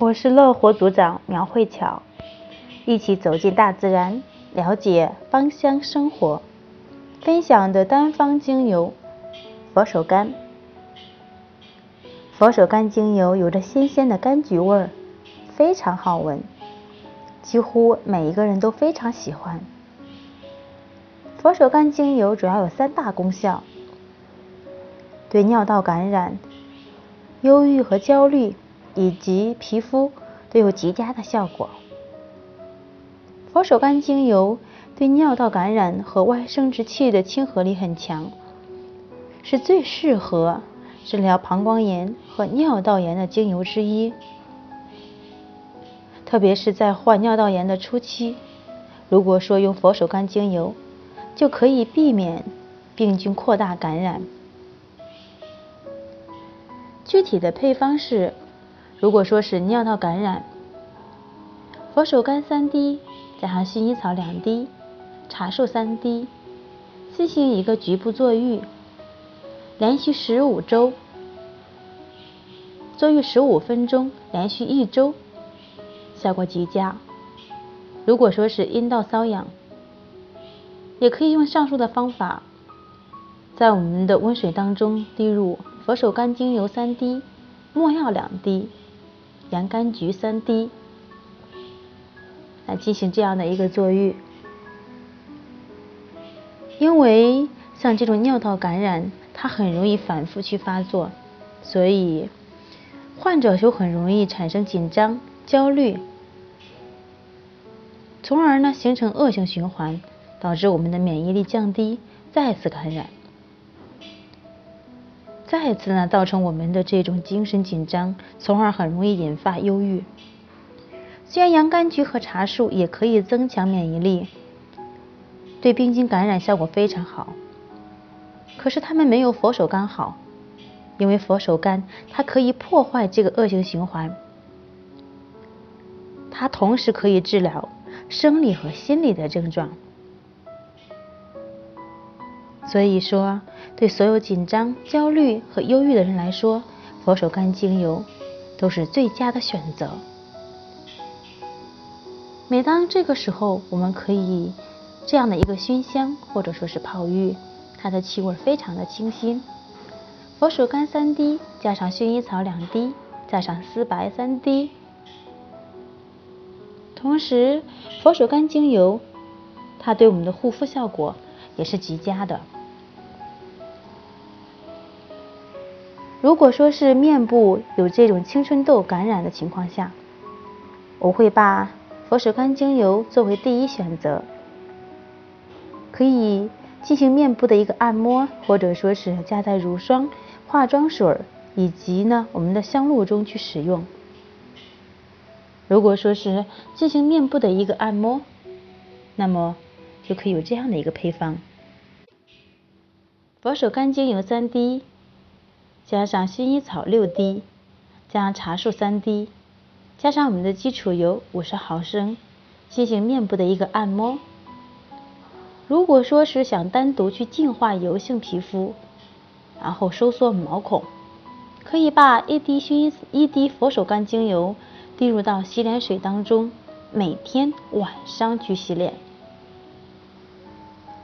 我是乐活组长苗慧巧，一起走进大自然，了解芳香生活。分享的单方精油佛手柑。佛手柑精油有着新鲜的柑橘味儿，非常好闻，几乎每一个人都非常喜欢。佛手柑精油主要有三大功效，对尿道感染、忧郁和焦虑。以及皮肤都有极佳的效果。佛手柑精油对尿道感染和外生殖器的亲和力很强，是最适合治疗膀胱炎和尿道炎的精油之一。特别是在患尿道炎的初期，如果说用佛手柑精油，就可以避免病菌扩大感染。具体的配方是。如果说是尿道感染，佛手柑三滴加上薰衣草两滴，茶树三滴，进行一个局部坐浴，连续十五周，坐浴十五分钟，连续一周，效果极佳。如果说是阴道瘙痒，也可以用上述的方法，在我们的温水当中滴入佛手柑精油三滴，没药两滴。洋甘菊三滴，来进行这样的一个坐浴。因为像这种尿道感染，它很容易反复去发作，所以患者就很容易产生紧张、焦虑，从而呢形成恶性循环，导致我们的免疫力降低，再次感染。再次呢，造成我们的这种精神紧张，从而很容易引发忧郁。虽然洋甘菊和茶树也可以增强免疫力，对病菌感染效果非常好，可是它们没有佛手柑好，因为佛手柑它可以破坏这个恶性循环，它同时可以治疗生理和心理的症状。所以说，对所有紧张、焦虑和忧郁的人来说，佛手柑精油都是最佳的选择。每当这个时候，我们可以这样的一个熏香，或者说是泡浴，它的气味非常的清新。佛手柑三滴，加上薰衣草两滴，加上丝柏三滴，同时佛手柑精油它对我们的护肤效果也是极佳的。如果说是面部有这种青春痘感染的情况下，我会把佛手柑精油作为第一选择，可以进行面部的一个按摩，或者说是加在乳霜、化妆水以及呢我们的香露中去使用。如果说是进行面部的一个按摩，那么就可以有这样的一个配方：佛手柑精油三滴。加上薰衣草六滴，加上茶树三滴，加上我们的基础油五十毫升，进行面部的一个按摩。如果说是想单独去净化油性皮肤，然后收缩毛孔，可以把一滴薰衣一滴佛手柑精油滴入到洗脸水当中，每天晚上去洗脸。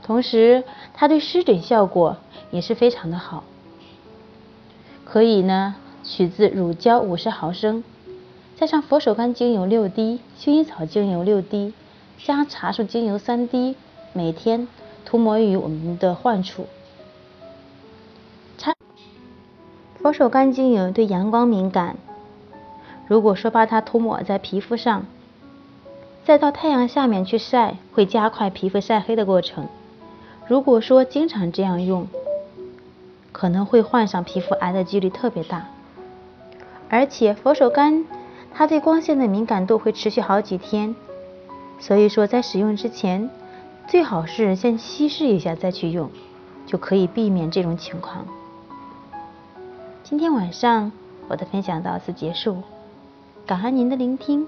同时，它对湿疹效果也是非常的好。可以呢，取自乳胶五十毫升，加上佛手柑精油六滴，薰衣草精油六滴，加茶树精油三滴，每天涂抹于我们的患处。茶佛手柑精油对阳光敏感，如果说把它涂抹在皮肤上，再到太阳下面去晒，会加快皮肤晒黑的过程。如果说经常这样用，可能会患上皮肤癌的几率特别大，而且佛手柑它对光线的敏感度会持续好几天，所以说在使用之前最好是先稀释一下再去用，就可以避免这种情况。今天晚上我的分享到此结束，感恩您的聆听。